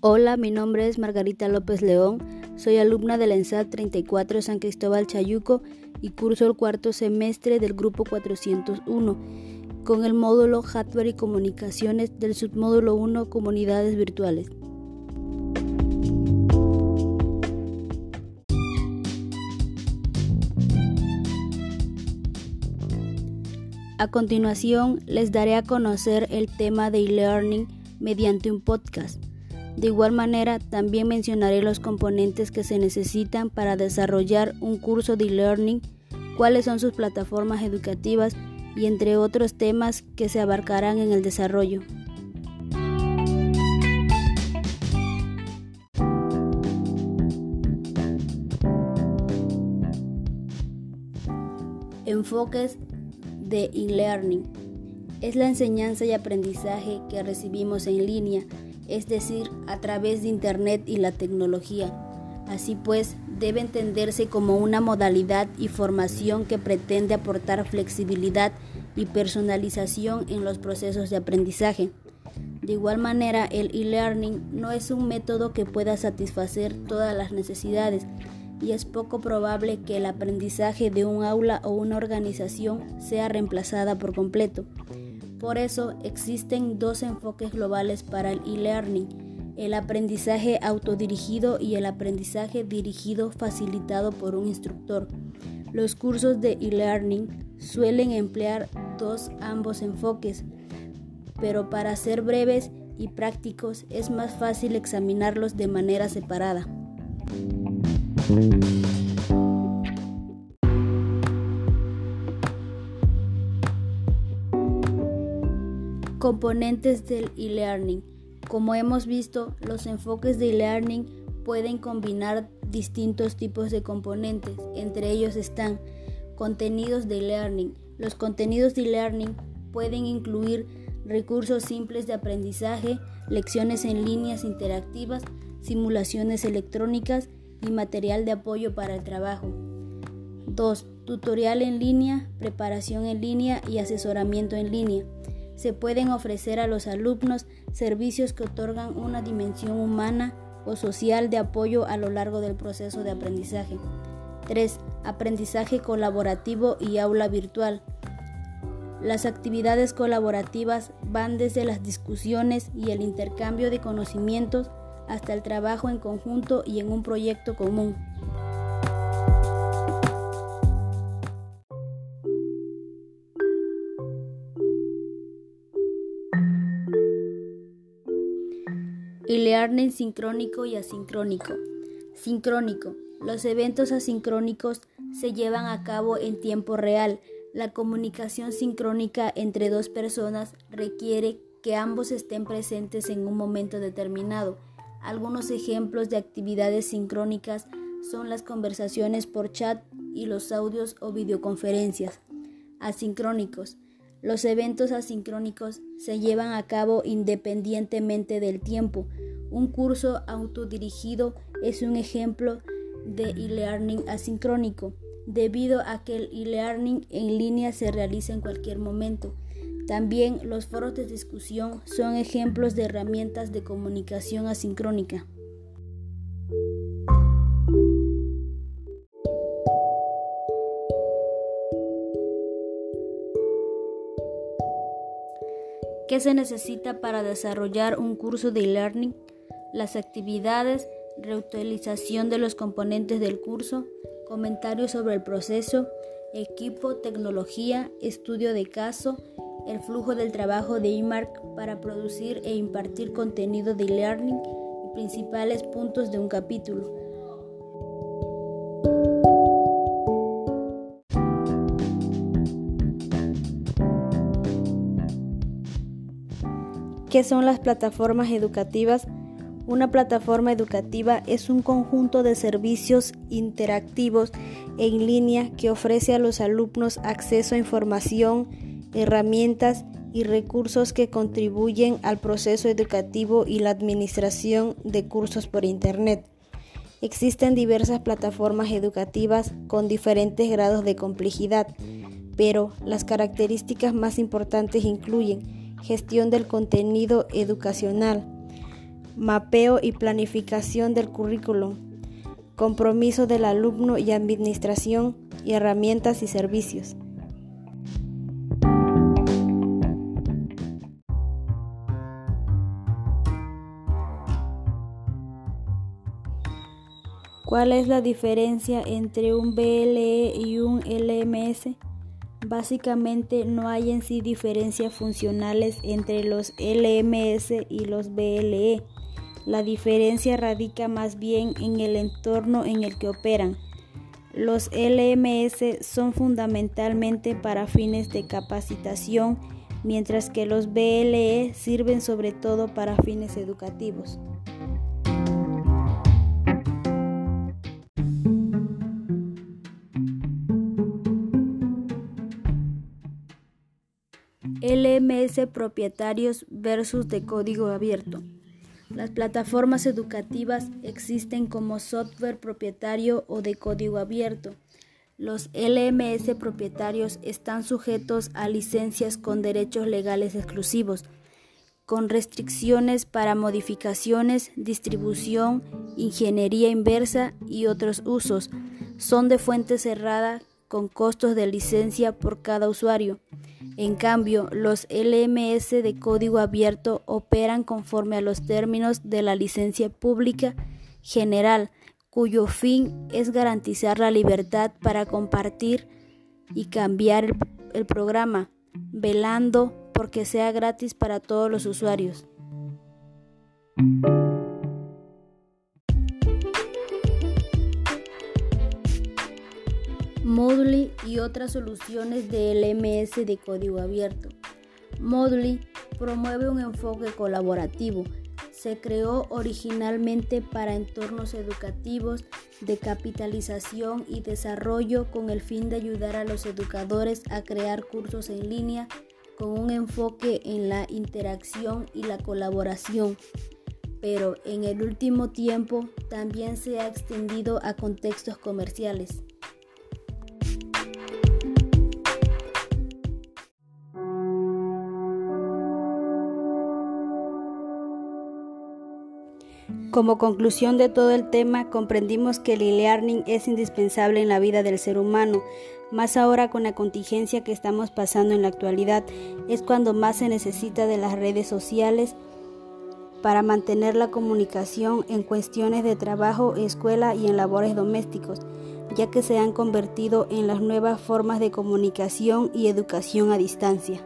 Hola, mi nombre es Margarita López León, soy alumna de la ENSAD 34 San Cristóbal Chayuco y curso el cuarto semestre del grupo 401 con el módulo Hardware y Comunicaciones del submódulo 1 Comunidades Virtuales. A continuación, les daré a conocer el tema de e-learning mediante un podcast. De igual manera, también mencionaré los componentes que se necesitan para desarrollar un curso de e-learning, cuáles son sus plataformas educativas y entre otros temas que se abarcarán en el desarrollo. Enfoques de e-learning. Es la enseñanza y aprendizaje que recibimos en línea es decir, a través de Internet y la tecnología. Así pues, debe entenderse como una modalidad y formación que pretende aportar flexibilidad y personalización en los procesos de aprendizaje. De igual manera, el e-learning no es un método que pueda satisfacer todas las necesidades y es poco probable que el aprendizaje de un aula o una organización sea reemplazada por completo. Por eso existen dos enfoques globales para el e-learning, el aprendizaje autodirigido y el aprendizaje dirigido facilitado por un instructor. Los cursos de e-learning suelen emplear dos ambos enfoques, pero para ser breves y prácticos es más fácil examinarlos de manera separada. Componentes del e-learning. Como hemos visto, los enfoques de e-learning pueden combinar distintos tipos de componentes. Entre ellos están contenidos de e-learning. Los contenidos de e-learning pueden incluir recursos simples de aprendizaje, lecciones en líneas interactivas, simulaciones electrónicas y material de apoyo para el trabajo. 2. Tutorial en línea, preparación en línea y asesoramiento en línea se pueden ofrecer a los alumnos servicios que otorgan una dimensión humana o social de apoyo a lo largo del proceso de aprendizaje. 3. Aprendizaje colaborativo y aula virtual. Las actividades colaborativas van desde las discusiones y el intercambio de conocimientos hasta el trabajo en conjunto y en un proyecto común. Y learning sincrónico y asincrónico. Sincrónico. Los eventos asincrónicos se llevan a cabo en tiempo real. La comunicación sincrónica entre dos personas requiere que ambos estén presentes en un momento determinado. Algunos ejemplos de actividades sincrónicas son las conversaciones por chat y los audios o videoconferencias. Asincrónicos. Los eventos asincrónicos se llevan a cabo independientemente del tiempo. Un curso autodirigido es un ejemplo de e-learning asincrónico, debido a que el e-learning en línea se realiza en cualquier momento. También los foros de discusión son ejemplos de herramientas de comunicación asincrónica. ¿Qué se necesita para desarrollar un curso de e-learning? Las actividades, reutilización de los componentes del curso, comentarios sobre el proceso, equipo, tecnología, estudio de caso, el flujo del trabajo de IMARC para producir e impartir contenido de e-learning y principales puntos de un capítulo. ¿Qué son las plataformas educativas? Una plataforma educativa es un conjunto de servicios interactivos en línea que ofrece a los alumnos acceso a información, herramientas y recursos que contribuyen al proceso educativo y la administración de cursos por Internet. Existen diversas plataformas educativas con diferentes grados de complejidad, pero las características más importantes incluyen gestión del contenido educacional, mapeo y planificación del currículum, compromiso del alumno y administración y herramientas y servicios. ¿Cuál es la diferencia entre un BLE y un LMS? Básicamente no hay en sí diferencias funcionales entre los LMS y los BLE. La diferencia radica más bien en el entorno en el que operan. Los LMS son fundamentalmente para fines de capacitación, mientras que los BLE sirven sobre todo para fines educativos. LMS propietarios versus de código abierto. Las plataformas educativas existen como software propietario o de código abierto. Los LMS propietarios están sujetos a licencias con derechos legales exclusivos, con restricciones para modificaciones, distribución, ingeniería inversa y otros usos. Son de fuente cerrada con costos de licencia por cada usuario. En cambio, los LMS de código abierto operan conforme a los términos de la licencia pública general, cuyo fin es garantizar la libertad para compartir y cambiar el, programa, velando porque sea gratis para todos los usuarios. Moodle y otras soluciones de LMS de código abierto. Moodle promueve un enfoque colaborativo. Se creó originalmente para entornos educativos de capitalización y desarrollo con el fin de ayudar a los educadores a crear cursos en línea con un enfoque en la interacción y la colaboración pero en el último tiempo también se ha extendido a contextos comerciales. Como conclusión de todo el tema, comprendimos que el e-learning es indispensable en la vida del ser humano, más ahora con la contingencia que estamos pasando en la actualidad, es cuando más se necesita de las redes sociales para mantener la comunicación en cuestiones de trabajo, escuela y en labores domésticos, ya que se han convertido en las nuevas formas de comunicación y educación a distancia.